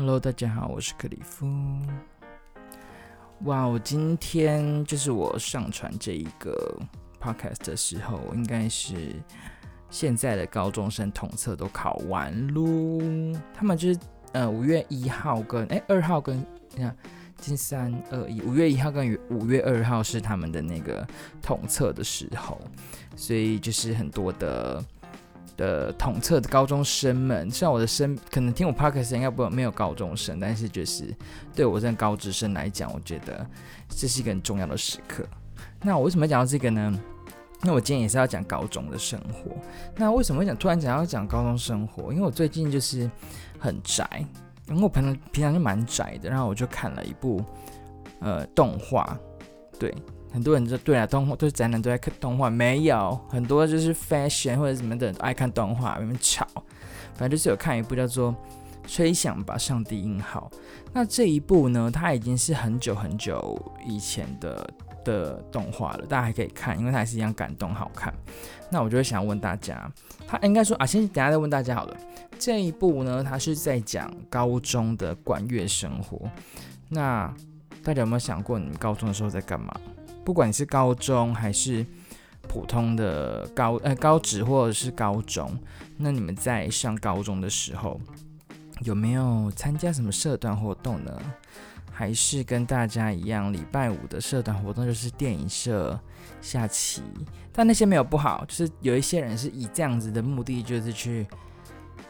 Hello，大家好，我是克里夫。哇，我今天就是我上传这一个 podcast 的时候，应该是现在的高中生统测都考完喽。他们就是呃五月一号跟哎二号跟你看，今三二一，五月一号跟五月二号是他们的那个统测的时候，所以就是很多的。的统测的高中生们，虽然我的生可能听我 p o d c a s 应该不没有高中生，但是就是对我这个高职生来讲，我觉得这是一个很重要的时刻。那我为什么讲到这个呢？那我今天也是要讲高中的生活。那为什么会讲突然讲要讲高中生活？因为我最近就是很宅，因为我平常平常就蛮宅的，然后我就看了一部呃动画，对。很多人就对啊，动画都是宅男都在看动画，没有很多就是 fashion 或者什么的爱看动画，里面吵。反正就是有看一部叫做《吹响吧，上帝音号》。那这一部呢，它已经是很久很久以前的的动画了，大家还可以看，因为它还是一样感动好看。那我就会想问大家，他应该说啊，先等下再问大家好了。这一部呢，它是在讲高中的管乐生活。那大家有没有想过，你们高中的时候在干嘛？不管是高中还是普通的高呃高职或者是高中，那你们在上高中的时候有没有参加什么社团活动呢？还是跟大家一样，礼拜五的社团活动就是电影社、下棋？但那些没有不好，就是有一些人是以这样子的目的，就是去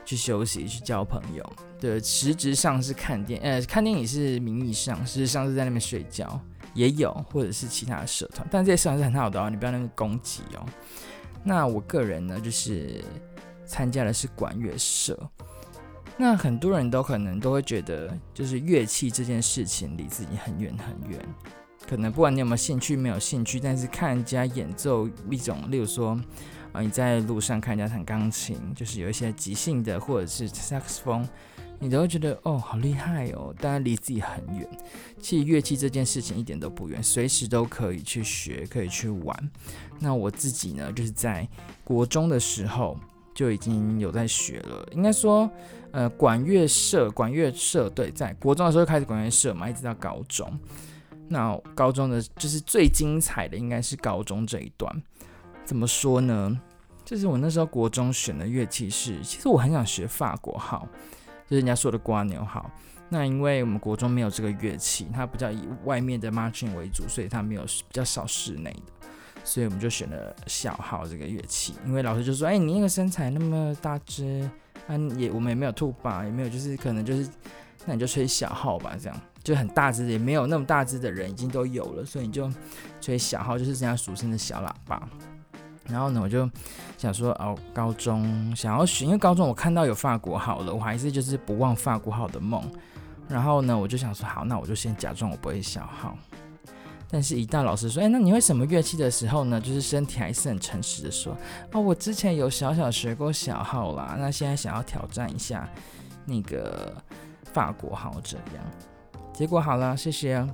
去休息、去交朋友。对，实质上是看电呃看电影是名义上，实质上是在那边睡觉。也有，或者是其他的社团，但这些社团是很好的哦，你不要那么攻击哦。那我个人呢，就是参加的是管乐社。那很多人都可能都会觉得，就是乐器这件事情离自己很远很远。可能不管你有没有兴趣，没有兴趣，但是看人家演奏一种，例如说，啊，你在路上看人家弹钢琴，就是有一些即兴的，或者是萨克斯风。你都会觉得哦，好厉害哦，当然离自己很远。其实乐器这件事情一点都不远，随时都可以去学，可以去玩。那我自己呢，就是在国中的时候就已经有在学了。应该说，呃，管乐社，管乐社对，在国中的时候开始管乐社嘛，一直到高中。那高中的就是最精彩的，应该是高中这一段。怎么说呢？就是我那时候国中选的乐器是，其实我很想学法国号。就是人家说的瓜牛号，那因为我们国中没有这个乐器，它比较以外面的 marching 为主，所以它没有比较少室内的，所以我们就选了小号这个乐器。因为老师就说：“哎、你那个身材那么大只，啊，也我们也没有兔把，也没有，就是可能就是，那你就吹小号吧，这样就很大只，也没有那么大只的人已经都有了，所以你就吹小号，就是人家俗称的小喇叭。”然后呢，我就想说，哦，高中想要学，因为高中我看到有法国号了，我还是就是不忘法国号的梦。然后呢，我就想说，好，那我就先假装我不会小号。但是，一到老师说，哎，那你会什么乐器的时候呢？就是身体还是很诚实的说，哦，我之前有小小学过小号啦，那现在想要挑战一下那个法国号这样。结果好了，谢谢。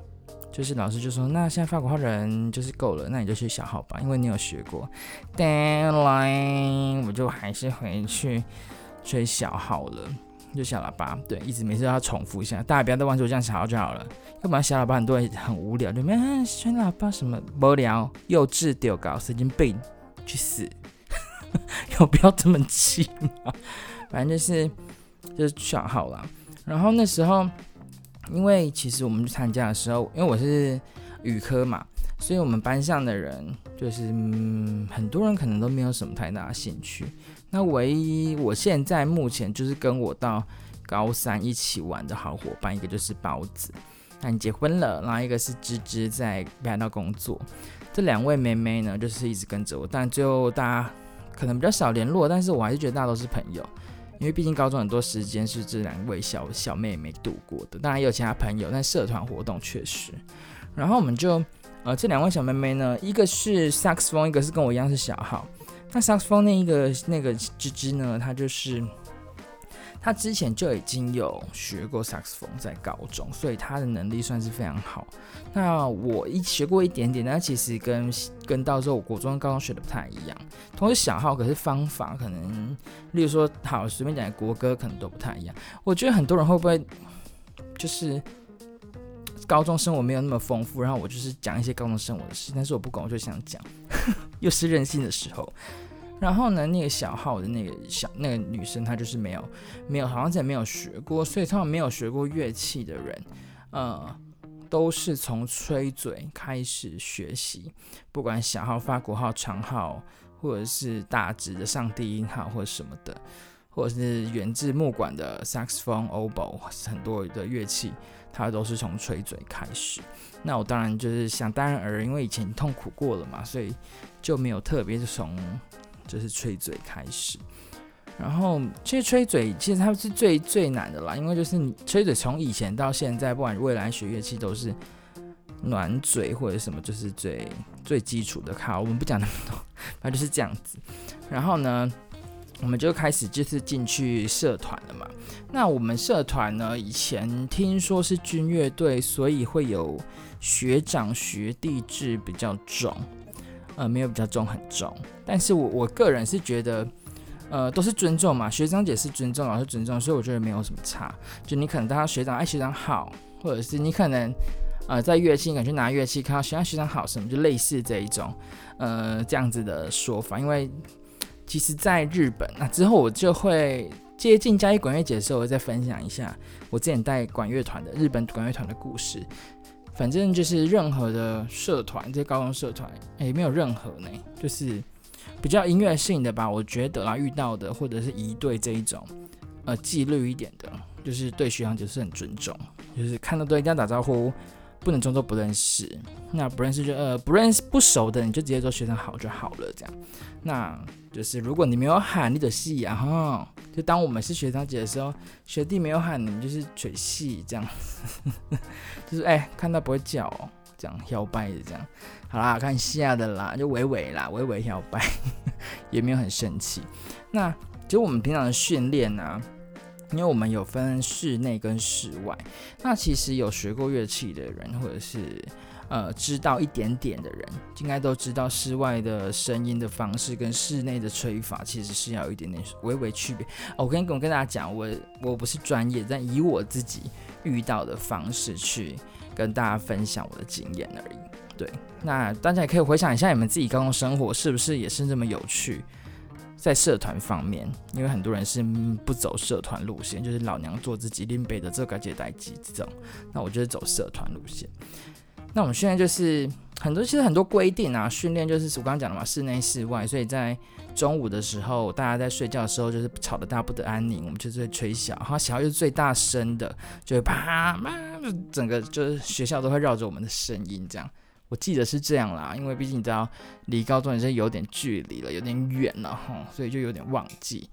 就是老师就说，那现在法国号人就是够了，那你就去小号吧，因为你有学过。Deadline，我就还是回去吹小号了，就小喇叭。对，一直每次都要重复一下，大家不要再忘记我这样小号就好了。要不然小喇叭很多人很无聊，就没吹喇叭什么无聊、幼稚、丢搞、神经病，去死！有必要这么气吗？反正就是就是小号啦。然后那时候。因为其实我们去参加的时候，因为我是语科嘛，所以我们班上的人就是、嗯、很多人可能都没有什么太大的兴趣。那唯一我现在目前就是跟我到高三一起玩的好伙伴，一个就是包子，那你结婚了，然后一个是芝芝在北海道工作。这两位妹妹呢，就是一直跟着我，但最后大家可能比较少联络，但是我还是觉得大家都是朋友。因为毕竟高中很多时间是这两位小小妹妹度过的，当然也有其他朋友，但社团活动确实。然后我们就，呃，这两位小妹妹呢，一个是 saxophone，，一个是跟我一样是小号。那 saxophone 那一个那个芝芝呢，她就是。他之前就已经有学过萨克斯风，在高中，所以他的能力算是非常好。那我一学过一点点，但其实跟跟到时候我国中、高中学的不太一样。同时小号，可是方法可能，例如说，好随便讲国歌，可能都不太一样。我觉得很多人会不会就是高中生活没有那么丰富，然后我就是讲一些高中生活的事，但是我不管，我就想讲，又是任性的时候。然后呢，那个小号的那个小那个女生，她就是没有没有，好像也没有学过，所以他们没有学过乐器的人，呃，都是从吹嘴开始学习，不管小号、法国号、长号，或者是大指的上低音号或者什么的，或者是源自木管的 saxophone、oboe，很多的乐器，它都是从吹嘴开始。那我当然就是想当然而，因为以前痛苦过了嘛，所以就没有特别从。就是吹嘴开始，然后其实吹嘴其实它是最最难的啦，因为就是你吹嘴从以前到现在，不管未来学乐器都是暖嘴或者什么，就是最最基础的卡。我们不讲那么多，反正就是这样子。然后呢，我们就开始就是进去社团了嘛。那我们社团呢，以前听说是军乐队，所以会有学长学弟制比较重。呃，没有比较重很重，但是我我个人是觉得，呃，都是尊重嘛，学长姐是尊重，老师尊重，所以我觉得没有什么差。就你可能当学长，哎，学长好，或者是你可能，呃，在乐器，你敢去拿乐器，看到学长学长好什么，就类似这一种，呃，这样子的说法。因为其实，在日本那之后，我就会接近嘉义管乐节的时候，我再分享一下我之前带管乐团的日本管乐团的故事。反正就是任何的社团，这高中社团，哎，没有任何呢，就是比较音乐性的吧。我觉得啦，遇到的或者是仪队这一种，呃，纪律一点的，就是对学长就是很尊重，就是看到都一定要打招呼，不能装作不认识。那不认识就呃不认识不熟的，你就直接说学长好就好了，这样。那就是如果你没有喊，你的戏啊哈。就当我们是学长姐的时候，学弟没有喊你们就是嘴戏这样，就是哎、看到不会叫哦，这样摇摆的这样，好啦，看下的啦，就微微啦，微微摇摆，也没有很生气。那就我们平常的训练呢，因为我们有分室内跟室外，那其实有学过乐器的人或者是。呃，知道一点点的人，应该都知道室外的声音的方式跟室内的吹法其实是要有一点点微微区别。我跟我跟大家讲，我我不是专业，但以我自己遇到的方式去跟大家分享我的经验而已。对，那大家也可以回想一下，你们自己高中生活是不是也是这么有趣？在社团方面，因为很多人是不走社团路线，就是老娘做自己，拎背的这个接待机这种。那我就是走社团路线。那我们现在就是很多，其实很多规定啊，训练就是我刚刚讲的嘛，室内室外，所以在中午的时候，大家在睡觉的时候，就是吵得大家不得安宁，我们就是会吹小，然后小又是最大声的，就会啪啪，就整个就是学校都会绕着我们的声音这样。我记得是这样啦，因为毕竟你知道离高中也是有点距离了，有点远了哈，所以就有点忘记，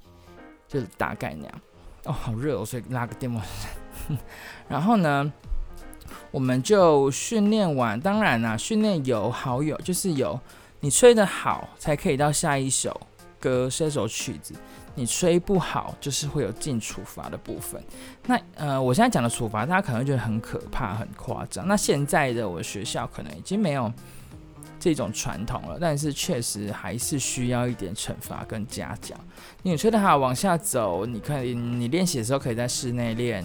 就是大概那样。哦，好热哦，所以拉个电风扇。然后呢？我们就训练完，当然啦，训练有好有，就是有你吹得好，才可以到下一首歌，下一首曲子。你吹不好，就是会有进处罚的部分。那呃，我现在讲的处罚，大家可能觉得很可怕、很夸张。那现在的我学校可能已经没有这种传统了，但是确实还是需要一点惩罚跟嘉奖。你吹得好，往下走，你可以你练习的时候可以在室内练。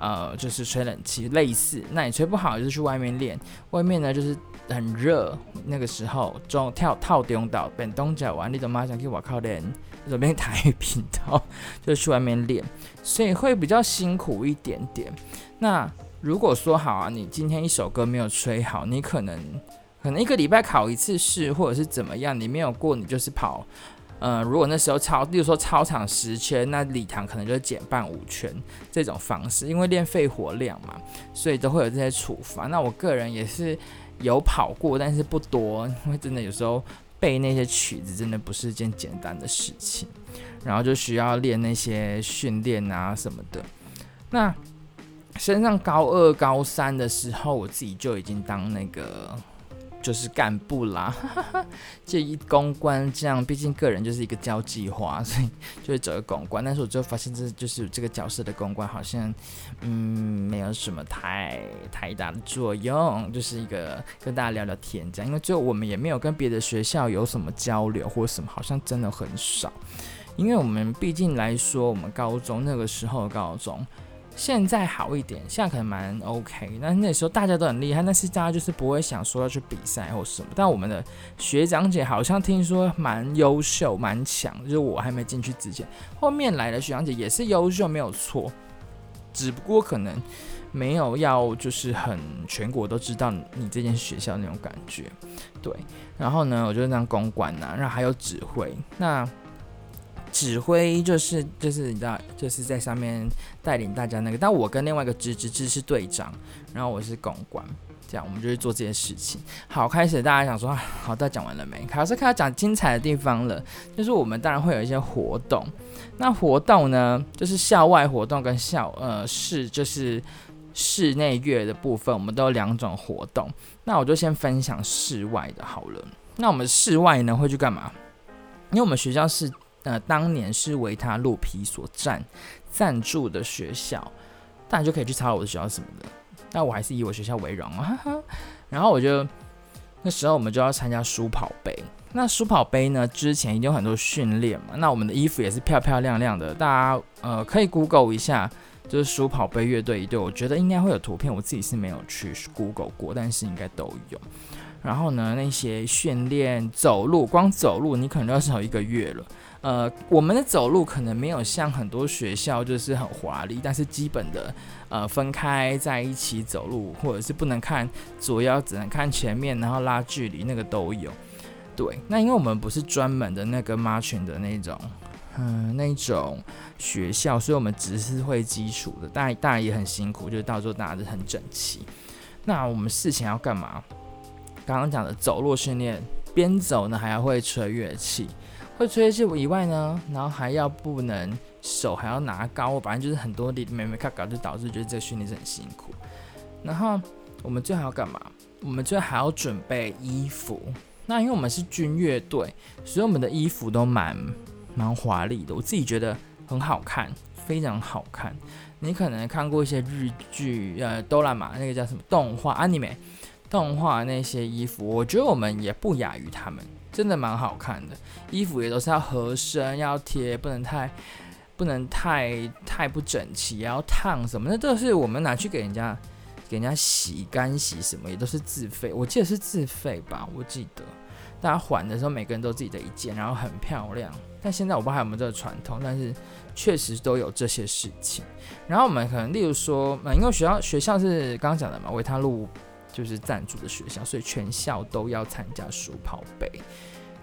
呃，就是吹冷气类似，那你吹不好就是去外面练。外面呢就是很热，那个时候中跳套中岛，本东角玩，你怎么马上去我靠练？左边台语频道就去外面练，所以会比较辛苦一点点。那如果说好啊，你今天一首歌没有吹好，你可能可能一个礼拜考一次试，或者是怎么样，你没有过，你就是跑。呃，如果那时候操，例如说操场十圈，那礼堂可能就减半五圈这种方式，因为练肺活量嘛，所以都会有这些处罚。那我个人也是有跑过，但是不多，因为真的有时候背那些曲子真的不是一件简单的事情，然后就需要练那些训练啊什么的。那升上高二、高三的时候，我自己就已经当那个。就是干部啦，这一公关这样，毕竟个人就是一个交际花，所以就会走个公关。但是我就发现，这就是这个角色的公关好像，嗯，没有什么太太大的作用，就是一个跟大家聊聊天这样。因为最后我们也没有跟别的学校有什么交流或什么，好像真的很少。因为我们毕竟来说，我们高中那个时候高中，现在好一点，现在可能蛮 OK。那那时候大家都很厉害，但是大家就是不会想说要去比赛或什么。但我们的学长姐好像听说蛮优秀、蛮强，就是我还没进去之前，后面来的学长姐也是优秀，没有错。只不过可能没有要就是很全国都知道你这间学校那种感觉，对。然后呢，我就当公关呐、啊，然后还有指挥那。指挥就是就是你知道，就是在上面带领大家那个。但我跟另外一个支支支是队长，然后我是公关，这样我们就去做这件事情。好，开始大家想说，好，大家讲完了没？考试开始讲精彩的地方了，就是我们当然会有一些活动。那活动呢，就是校外活动跟校呃室就是室内乐的部分，我们都有两种活动。那我就先分享室外的好了。那我们室外呢会去干嘛？因为我们学校是。呃，当年是维他鹿皮所赞赞助的学校，大家就可以去查我的学校什么的。但我还是以我学校为荣啊。然后我就那时候我们就要参加书跑杯。那书跑杯呢，之前一定有很多训练嘛。那我们的衣服也是漂漂亮亮的，大家呃可以 Google 一下，就是书跑杯乐队一队。我觉得应该会有图片，我自己是没有去 Google 过，但是应该都有。然后呢，那些训练走路，光走路你可能都要走一个月了。呃，我们的走路可能没有像很多学校就是很华丽，但是基本的呃分开在一起走路，或者是不能看左腰，只能看前面，然后拉距离那个都有。对，那因为我们不是专门的那个 marching 的那种，嗯、那种学校，所以我们只是会基础的，当然当然也很辛苦，就是到时候大家都很整齐。那我们事前要干嘛？刚刚讲的走路训练，边走呢还要会吹乐器。会吹气以外呢，然后还要不能手还要拿高，反正就是很多的没没看搞，就导致觉得这个训练是很辛苦。然后我们最后要干嘛？我们最后还要准备衣服。那因为我们是军乐队，所以我们的衣服都蛮蛮华丽的。我自己觉得很好看，非常好看。你可能看过一些日剧，呃，哆啦 A 那个叫什么动画，anime 动画那些衣服，我觉得我们也不亚于他们。真的蛮好看的，衣服也都是要合身，要贴，不能太，不能太太不整齐，要烫什么的，都是我们拿去给人家，给人家洗干洗什么，也都是自费。我记得是自费吧，我记得大家还的时候，每个人都自己的一件，然后很漂亮。但现在我不知道还有没有这个传统，但是确实都有这些事情。然后我们可能例如说，嗯，因为学校学校是刚刚讲的嘛，维他路。就是赞助的学校，所以全校都要参加书跑杯。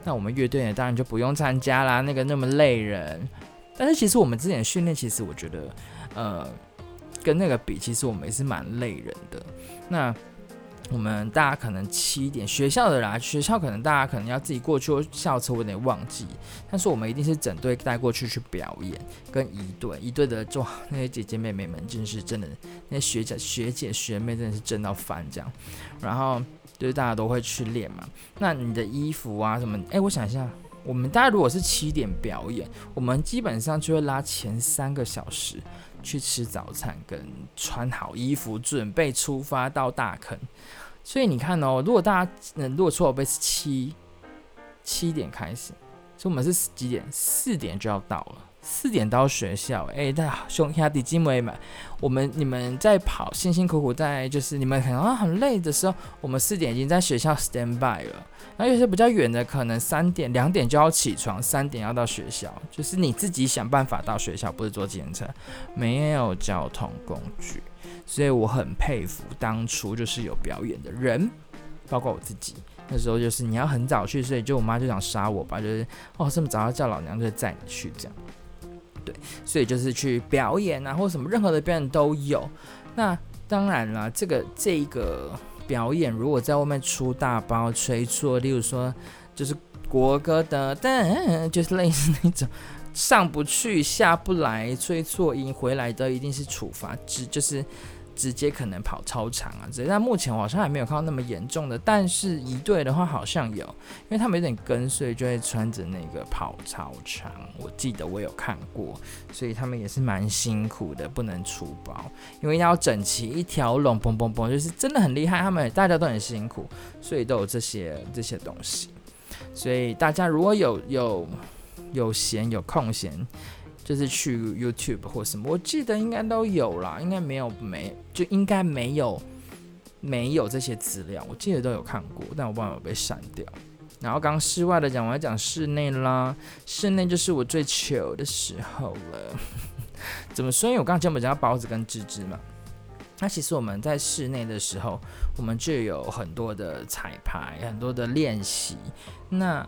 那我们乐队呢，当然就不用参加啦，那个那么累人。但是其实我们之前训练，其实我觉得，呃，跟那个比，其实我们也是蛮累人的。那我们大家可能七点学校的啦，学校可能大家可能要自己过去，校车我有点忘记。但是我们一定是整队带过去去表演，跟一队一队的做那些姐姐妹妹们，真是真的，那些学长学姐学妹真的是真到翻这样。然后就是大家都会去练嘛。那你的衣服啊什么？哎、我想一下，我们大家如果是七点表演，我们基本上就会拉前三个小时去吃早餐，跟穿好衣服，准备出发到大坑。所以你看哦，如果大家，嗯，如果出口杯是七七点开始，所以我们是几点？四点就要到了，四点到学校。哎、欸，大家兄弟姐妹们，我们你们在跑，辛辛苦苦在，就是你们可能很累的时候，我们四点已经在学校 stand by 了。那有些比较远的，可能三点、两点就要起床，三点要到学校，就是你自己想办法到学校，不是坐计程车，没有交通工具。所以我很佩服当初就是有表演的人，包括我自己。那时候就是你要很早去，所以就我妈就想杀我吧，就是哦这么早要叫老娘就载你去这样。对，所以就是去表演啊，或什么任何的表演都有。那当然了，这个这个表演如果在外面出大包吹错，例如说就是国歌的，但就是类似那种。上不去下不来，吹错音回来的一定是处罚，只就是直接可能跑操场啊之类。但目前我好像还没有看到那么严重的，但是一队的话好像有，因为他们有点跟随，就会穿着那个跑操场。我记得我有看过，所以他们也是蛮辛苦的，不能出包，因为要整齐一条龙，嘣嘣嘣，就是真的很厉害。他们大家都很辛苦，所以都有这些这些东西。所以大家如果有有。有闲有空闲，就是去 YouTube 或什么，我记得应该都有啦，应该没有没就应该没有没有这些资料，我记得都有看过，但我不知道有被删掉。然后刚室外的讲，我要讲室内啦，室内就是我最糗的时候了。怎么说？因为我刚刚讲我们讲包子跟芝芝嘛。那其实我们在室内的时候，我们就有很多的彩排，很多的练习。那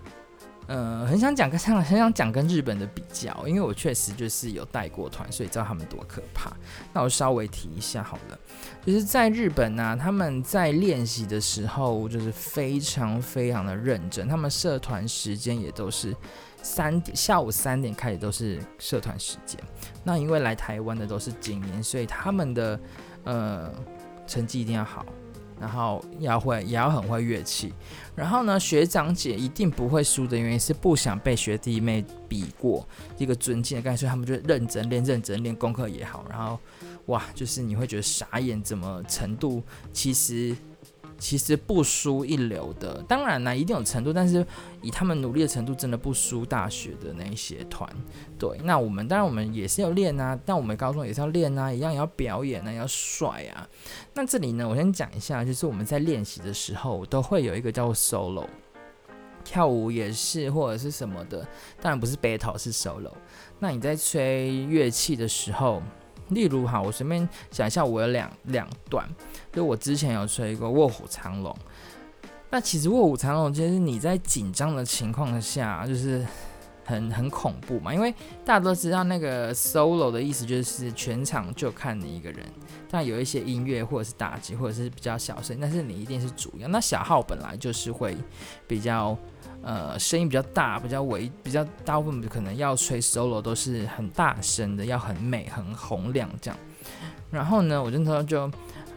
呃，很想讲跟 很想讲跟日本的比较，因为我确实就是有带过团，所以知道他们多可怕。那我稍微提一下好了，就是在日本呢、他们在练习的时候就是非常非常的认真，他们社团时间也都是三点下午三点开始都是社团时间。那因为来台湾的都是精英，所以他们的。呃，成绩一定要好，然后要会，也要很会乐器。然后呢，学长姐一定不会输的原因是不想被学弟妹比过一个尊敬的感受，他们就认真练，认真练，功课也好。然后，哇，就是你会觉得傻眼，怎么程度其实。其实不输一流的，当然啦，一定有程度，但是以他们努力的程度，真的不输大学的那一些团。对，那我们当然我们也是要练啊，但我们高中也是要练啊，一样也要表演啊，要帅啊。那这里呢，我先讲一下，就是我们在练习的时候都会有一个叫做 solo，跳舞也是或者是什么的，当然不是 battle 是 solo。那你在吹乐器的时候。例如哈，我随便想一下，我有两两段，就我之前有吹过《卧虎藏龙》。那其实《卧虎藏龙》就是你在紧张的情况下，就是很很恐怖嘛。因为大家都知道那个 solo 的意思就是全场就看你一个人，但有一些音乐或者是打击或者是比较小声，但是你一定是主要。那小号本来就是会比较。呃，声音比较大，比较微，比较大部分可能要吹 solo 都是很大声的，要很美、很洪亮这样。然后呢，我就那时候就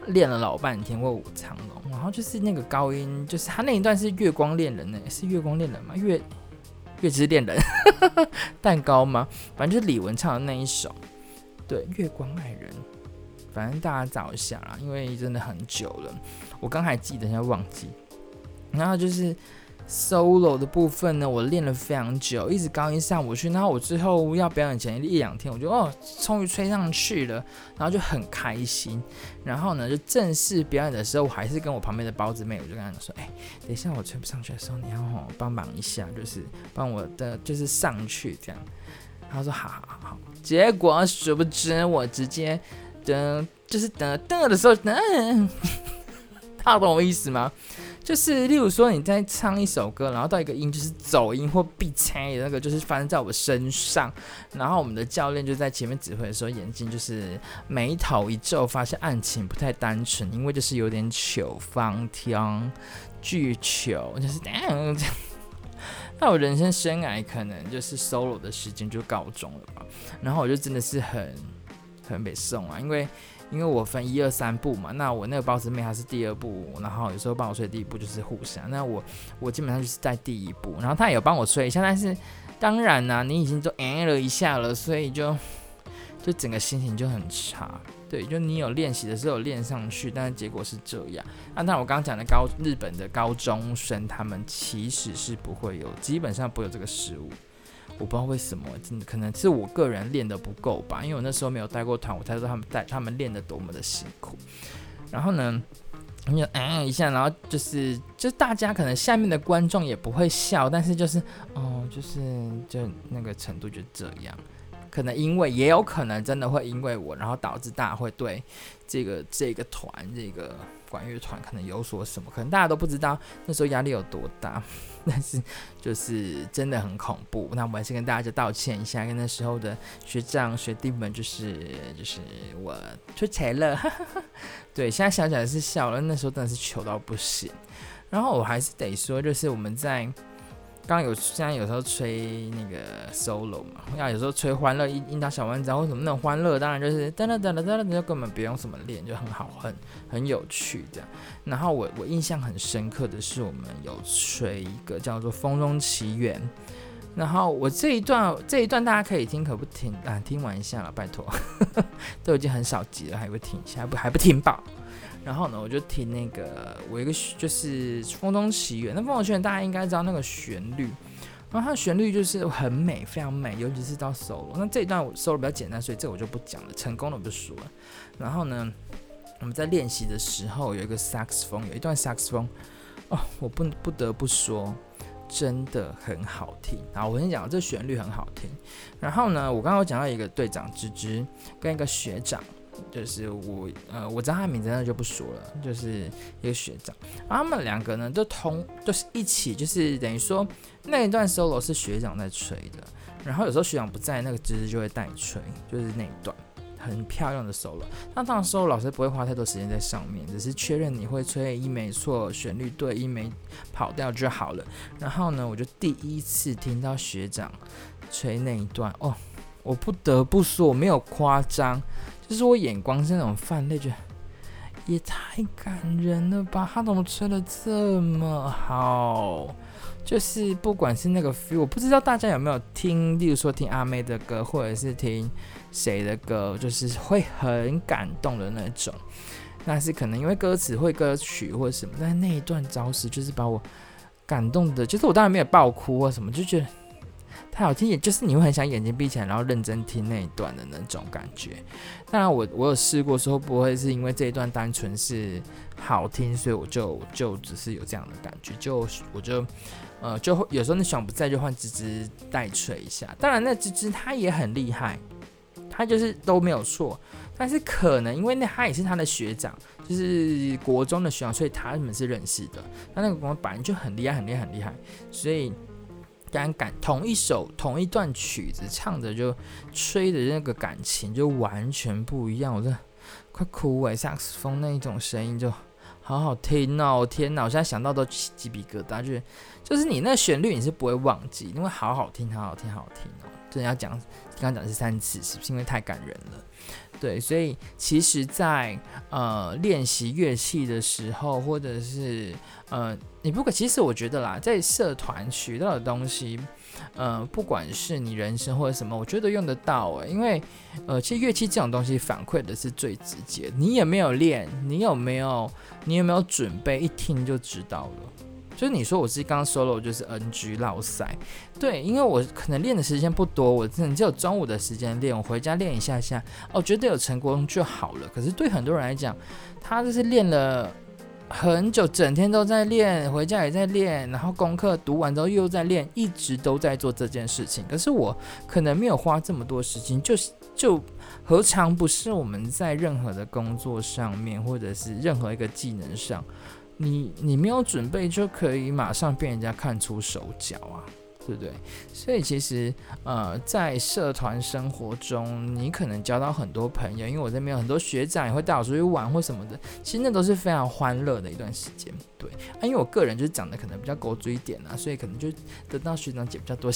练了老半天《卧虎藏龙》，然后就是那个高音，就是他那一段是月光恋人呢，是月光恋人吗？月月之恋人，蛋糕吗？反正就是李玟唱的那一首，对，月光爱人。反正大家找一下啊，因为真的很久了，我刚还记得，现在忘记。然后就是。Solo 的部分呢，我练了非常久，一直高音上不去。然后我最后要表演前一两天，我就哦，终于吹上去了，然后就很开心。然后呢，就正式表演的时候，我还是跟我旁边的包子妹，我就跟她说：“哎，等一下我吹不上去的时候，你要帮忙一下，就是帮我的就是上去这样。”她说：“好好好。”结果殊不知，我直接噔，就是噔噔的时候，噔，他懂我意思吗？就是，例如说你在唱一首歌，然后到一个音就是走音或必猜的那个，就是发生在我身上。然后我们的教练就在前面指挥的时候，眼睛就是眉头一皱，发现案情不太单纯，因为就是有点糗方天巨糗，就是这样。那我人生生涯可能就是 solo 的时间就告终了吧。然后我就真的是很很被送啊，因为。因为我分一二三部嘛，那我那个包子妹还是第二部，然后有时候帮我吹第一部就是互相，那我我基本上就是在第一部，然后他也有帮我吹一下，但是当然呢、啊，你已经都哎 了一下了，所以就就整个心情就很差，对，就你有练习的时候练上去，但是结果是这样。那当然我刚刚讲的高日本的高中生，他们其实是不会有，基本上不会有这个失误。我不知道为什么，真的可能是我个人练得不够吧，因为我那时候没有带过团，我才知道他们带他们练得多么的辛苦。然后呢，你就嗯一下，然后就是就大家可能下面的观众也不会笑，但是就是哦，就是就那个程度就这样。可能因为也有可能真的会因为我，然后导致大家会对这个这个团这个管乐团可能有所什么，可能大家都不知道那时候压力有多大，但是就是真的很恐怖。那我还是跟大家就道歉一下，跟那时候的学长学弟们就是就是我出彩了，对，现在想起来是笑了，那时候真的是糗到不行。然后我还是得说，就是我们在。刚有现在有时候吹那个 solo 嘛，要有时候吹欢乐，樱桃小丸子或什么那种欢乐，当然就是噔噔噔噔噔噔，就根本不用什么练，就很好，很很有趣这样。然后我我印象很深刻的是，我们有吹一个叫做《风中奇缘》，然后我这一段这一段大家可以听可不听啊？听完一下了，拜托，都已经很少集了，还不听一下，不还不听爆？然后呢，我就听那个，我一个就是《风中奇缘》。那《风中奇缘》大家应该知道那个旋律，《然后它的旋律就是很美，非常美，尤其是到 solo。那这一段我 solo 比较简单，所以这我就不讲了，成功了我就说了。然后呢，我们在练习的时候有一个萨克斯风，有一段萨克斯风，哦，我不不得不说，真的很好听。啊我跟你讲，这旋律很好听。然后呢，我刚刚有讲到一个队长芝芝跟一个学长。就是我，呃，我知道他名字，那就不说了。就是一个学长，他们两个呢，都同都是一起，就是等于说那一段 solo 是学长在吹的，然后有时候学长不在，那个芝芝就会带吹，就是那一段很漂亮的 solo。那当然 solo 老师不会花太多时间在上面，只是确认你会吹一没错，旋律对，一没跑掉就好了。然后呢，我就第一次听到学长吹那一段，哦，我不得不说，我没有夸张。就是我眼光是那种泛泪，觉得也太感人了吧！他怎么吹得这么好？就是不管是那个 feel，我不知道大家有没有听，例如说听阿妹的歌，或者是听谁的歌，就是会很感动的那种。那是可能因为歌词会歌曲或者什么，但是那一段招式就是把我感动的，就是我当然没有爆哭或什么，就觉得。太好听，也就是你会很想眼睛闭起来，然后认真听那一段的那种感觉。当然我，我有试过说不会是因为这一段单纯是好听，所以我就就只是有这样的感觉，就我就呃就会有时候你想不在就换芝芝代吹一下。当然，那芝芝他也很厉害，他就是都没有错。但是可能因为那他也是他的学长，就是国中的学长，所以他们是认识的。那那个光本来就很厉害，很厉害，很厉害，所以。感感同一首同一段曲子唱的就吹的那个感情就完全不一样，我这快哭哎！萨克斯风那一种声音就好好听哦，天哪！我现在想到都鸡皮疙瘩，就是就是你那旋律你是不会忘记，因为好好听，好好听，好好听哦！真的要讲，刚刚讲是三次，是不是因为太感人了？对，所以其实在，呃练习乐器的时候，或者是呃，你不可，其实我觉得啦，在社团学到的东西，呃，不管是你人生或者什么，我觉得用得到诶，因为呃，其实乐器这种东西反馈的是最直接，你有没有练，你有没有，你有没有准备，一听就知道了。就是你说我是刚 solo 就是 NG 落赛，对，因为我可能练的时间不多，我可能只有中午的时间练，我回家练一下下，哦，觉得有成功就好了。可是对很多人来讲，他就是练了很久，整天都在练，回家也在练，然后功课读完之后又在练，一直都在做这件事情。可是我可能没有花这么多时间，就是就何尝不是我们在任何的工作上面，或者是任何一个技能上。你你没有准备就可以马上被人家看出手脚啊，对不对？所以其实呃，在社团生活中，你可能交到很多朋友，因为我这边有很多学长也会带我出去玩或什么的，其实那都是非常欢乐的一段时间。对啊，因为我个人就是长得可能比较狗嘴一点啊，所以可能就得到学长姐比较多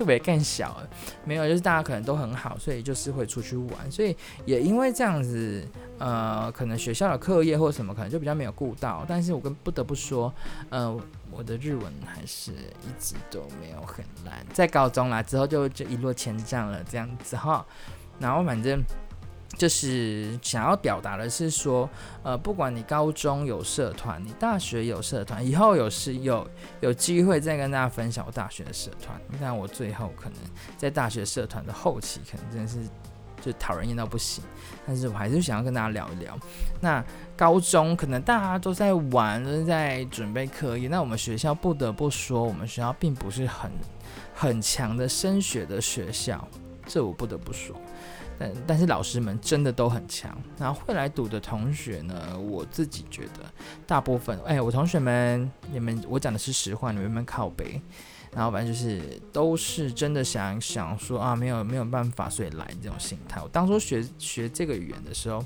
特别更小，没有，就是大家可能都很好，所以就是会出去玩，所以也因为这样子，呃，可能学校的课业或什么可能就比较没有顾到，但是我跟不得不说，呃，我的日文还是一直都没有很烂，在高中啦之后就就一落千丈了这样子哈，然后反正。就是想要表达的是说，呃，不管你高中有社团，你大学有社团，以后有是有有机会再跟大家分享我大学的社团。但我最后可能在大学社团的后期，可能真的是就讨人厌到不行。但是我还是想要跟大家聊一聊。那高中可能大家都在玩，都在准备课业。那我们学校不得不说，我们学校并不是很很强的升学的学校，这我不得不说。但但是老师们真的都很强，然后会来读的同学呢，我自己觉得大部分，哎，我同学们，你们我讲的是实话，你们有没有靠北，然后反正就是都是真的想想说啊，没有没有办法，所以来这种心态。我当初学学这个语言的时候，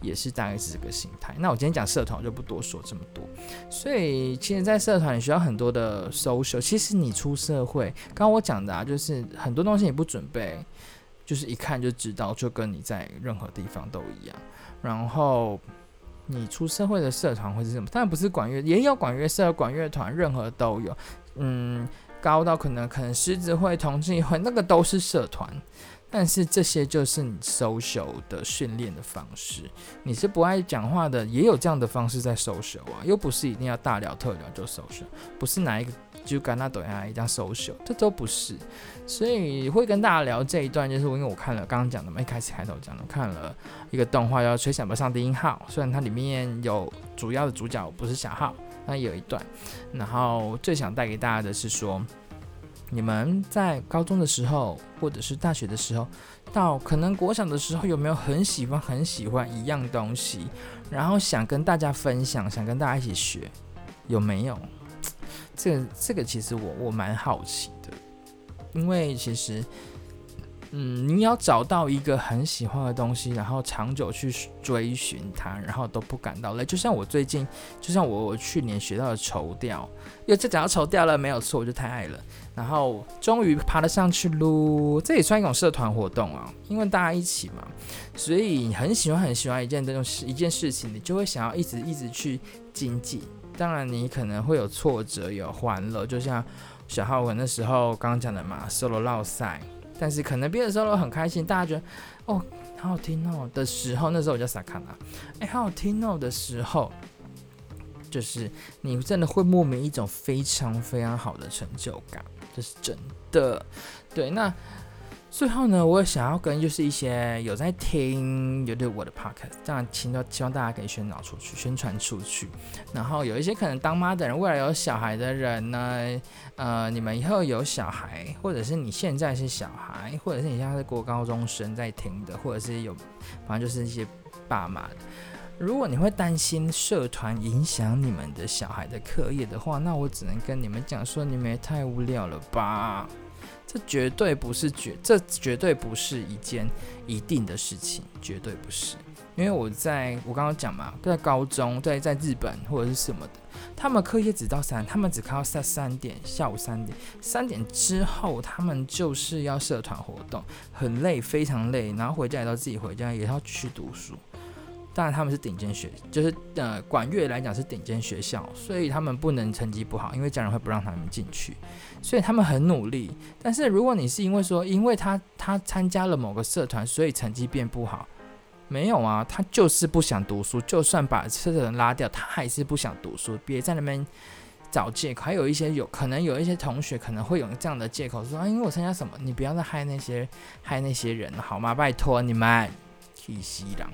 也是大概是这个心态。那我今天讲社团，我就不多说这么多。所以其实，在社团你需要很多的 social。其实你出社会，刚刚我讲的啊，就是很多东西你不准备。就是一看就知道，就跟你在任何地方都一样。然后你出社会的社团会是什么？当然不是管乐，也有管乐社、管乐团，任何都有。嗯，高到可能可能狮子会、同济会，那个都是社团。但是这些就是你 social 的训练的方式。你是不爱讲话的，也有这样的方式在 social 啊，又不是一定要大聊特聊就 social，不是哪一个就跟他抖音一样 social，这都不是。所以会跟大家聊这一段，就是因为我看了刚刚讲的嘛，一开始开头讲的，看了一个动画叫《吹响吧上帝音号》，虽然它里面有主要的主角不是小号，那有一段，然后最想带给大家的是说。你们在高中的时候，或者是大学的时候，到可能国小的时候，有没有很喜欢很喜欢一样东西，然后想跟大家分享，想跟大家一起学，有没有？这个这个其实我我蛮好奇的，因为其实。嗯，你要找到一个很喜欢的东西，然后长久去追寻它，然后都不感到累。就像我最近，就像我我去年学到的绸吊，因为这讲到绸吊了，没有错，我就太爱了。然后终于爬得上去噜，这也算一种社团活动啊，因为大家一起嘛，所以很喜欢很喜欢一件这种事一件事情，你就会想要一直一直去精进。当然，你可能会有挫折，有欢乐，就像小浩文那时候刚刚讲的嘛，solo 绕赛。但是可能别的时候都很开心，大家觉得哦好好听哦的时候，那时候我叫萨卡纳，哎好好听哦的时候，就是你真的会莫名一种非常非常好的成就感，这是真的。对，那。最后呢，我想要跟就是一些有在听有对我的 podcast，这样请到希望大家可以宣导出去、宣传出去。然后有一些可能当妈的人，未来有小孩的人呢，呃，你们以后有小孩，或者是你现在是小孩，或者是你现在是国高中生在听的，或者是有，反正就是一些爸妈的。如果你会担心社团影响你们的小孩的课业的话，那我只能跟你们讲说，你们也太无聊了吧。这绝对不是绝，这绝对不是一件一定的事情，绝对不是。因为我在我刚刚讲嘛，在高中，在在日本或者是什么的，他们课业只到三，他们只考到三三点，下午三点，三点之后他们就是要社团活动，很累，非常累，然后回家也要自己回家，也要继续读书。当然他们是顶尖学，就是呃管乐来讲是顶尖学校，所以他们不能成绩不好，因为家人会不让他们进去，所以他们很努力。但是如果你是因为说，因为他他参加了某个社团，所以成绩变不好，没有啊，他就是不想读书，就算把社团拉掉，他还是不想读书。别在那边找借口，还有一些有可能有一些同学可能会有这样的借口说啊，因为我参加什么，你不要再害那些害那些人好吗？拜托你们，去西郎。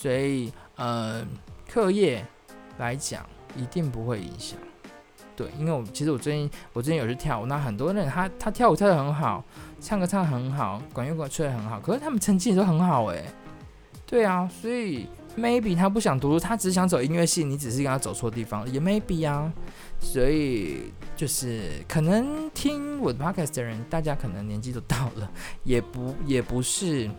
所以，呃，课业来讲一定不会影响，对，因为我其实我最近我最近有去跳舞，那很多人他他跳舞跳得很好，唱歌唱得很好，管乐管吹得很好，可是他们成绩也都很好诶。对啊，所以 maybe 他不想读书，他只想走音乐系，你只是跟他走错地方，也 maybe 啊，所以就是可能听我的 podcast 的人，大家可能年纪都到了，也不也不是。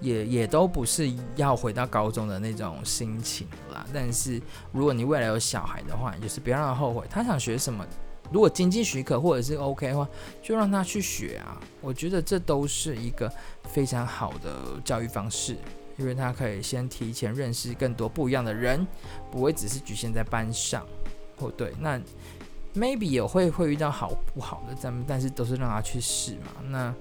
也也都不是要回到高中的那种心情啦。但是如果你未来有小孩的话，就是不要让他后悔。他想学什么，如果经济许可或者是 OK 的话，就让他去学啊。我觉得这都是一个非常好的教育方式，因为他可以先提前认识更多不一样的人，不会只是局限在班上。哦，对，那 maybe 也会会遇到好不好的，咱们但是都是让他去试嘛。那。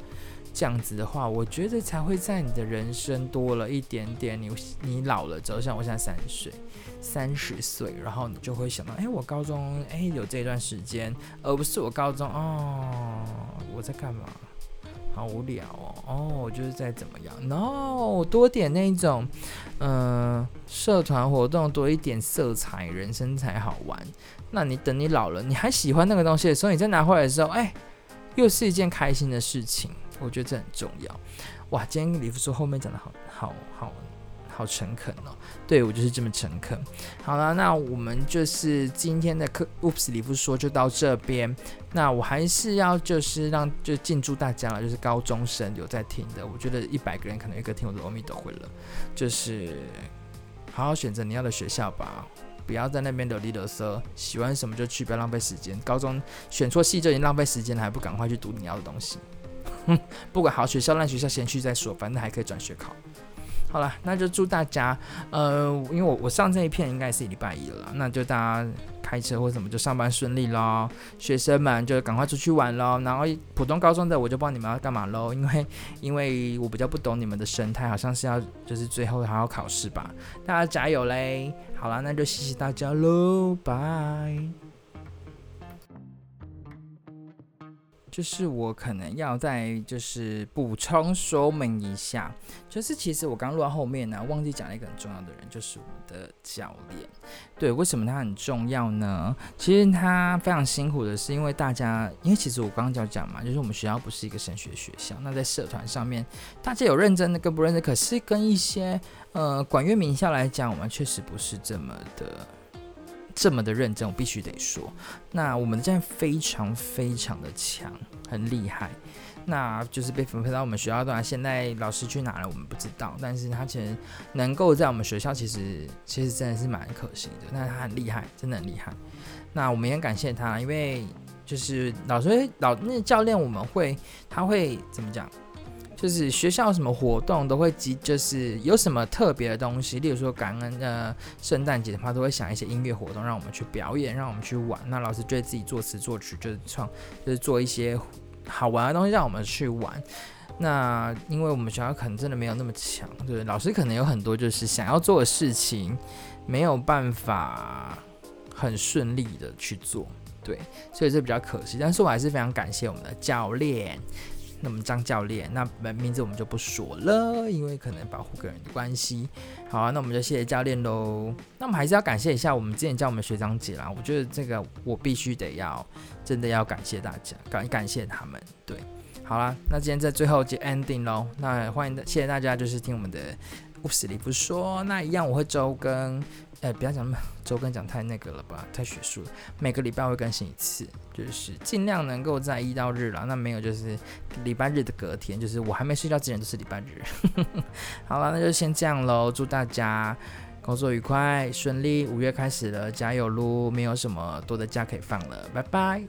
这样子的话，我觉得才会在你的人生多了一点点。你你老了之后，像我现在三十岁，三十岁，然后你就会想到，哎，我高中哎有这段时间，而不是我高中哦，我在干嘛？好无聊哦，哦，我就是在怎么样？No，多点那种，嗯、社团活动多一点色彩，人生才好玩。那你等你老了，你还喜欢那个东西的时候，你再拿回来的时候，哎，又是一件开心的事情。我觉得这很重要，哇！今天李夫说后面讲的好好好好诚恳哦，对，我就是这么诚恳。好了，那我们就是今天的课，Oops，李夫说就到这边。那我还是要就是让就敬祝大家了，就是高中生有在听的，我觉得一百个人可能一个听我的阿弥陀佛了，就是好好选择你要的学校吧，不要在那边流离垃圾，喜欢什么就去，不要浪费时间。高中选错系就已经浪费时间了，还不赶快去读你要的东西。不管好学校烂学校，先去再说，反正还可以转学考。好了，那就祝大家，呃，因为我我上这一片应该是礼拜一了，那就大家开车或什么就上班顺利喽。学生们就赶快出去玩喽。然后普通高中的我就不知道你们要干嘛喽，因为因为我比较不懂你们的生态，好像是要就是最后还要考试吧。大家加油嘞！好了，那就谢谢大家喽，拜。就是我可能要再就是补充说明一下，就是其实我刚录到后面呢、忘记讲了一个很重要的人，就是我们的教练。对，为什么他很重要呢？其实他非常辛苦的是，因为大家，因为其实我刚刚就要讲嘛，就是我们学校不是一个升学学校，那在社团上面，大家有认真的跟不认真，可是跟一些呃管院名校来讲，我们确实不是这么的。这么的认真，我必须得说，那我们的教练非常非常的强，很厉害。那就是被分配到我们学校的，现在老师去哪了，我们不知道。但是他其实能够在我们学校，其实其实真的是蛮可惜的。但是他很厉害，真的很厉害。那我们也感谢他，因为就是老师老那教练，我们会他会怎么讲？就是学校什么活动都会集，就是有什么特别的东西，例如说感恩呃圣诞节的话，都会想一些音乐活动让我们去表演，让我们去玩。那老师就会自己作词作曲，就是创，就是做一些好玩的东西让我们去玩。那因为我们学校可能真的没有那么强，对，老师可能有很多就是想要做的事情，没有办法很顺利的去做，对，所以这比较可惜。但是我还是非常感谢我们的教练。那么张教练，那名字我们就不说了，因为可能保护个人的关系。好啊，那我们就谢谢教练喽。那我们还是要感谢一下我们之前教我们学长姐啦。我觉得这个我必须得要，真的要感谢大家，感感谢他们。对，好啦，那今天在最后就 ending 喽。那欢迎谢谢大家，就是听我们的故事里不说。那一样我会周更。哎，不要讲那么周更讲太那个了吧，太学术了。每个礼拜会更新一次，就是尽量能够在一到日了。那没有就是礼拜日的隔天，就是我还没睡觉之前就是礼拜日。好了，那就先这样喽。祝大家工作愉快顺利，五月开始了，加油噜！没有什么多的假可以放了，拜拜。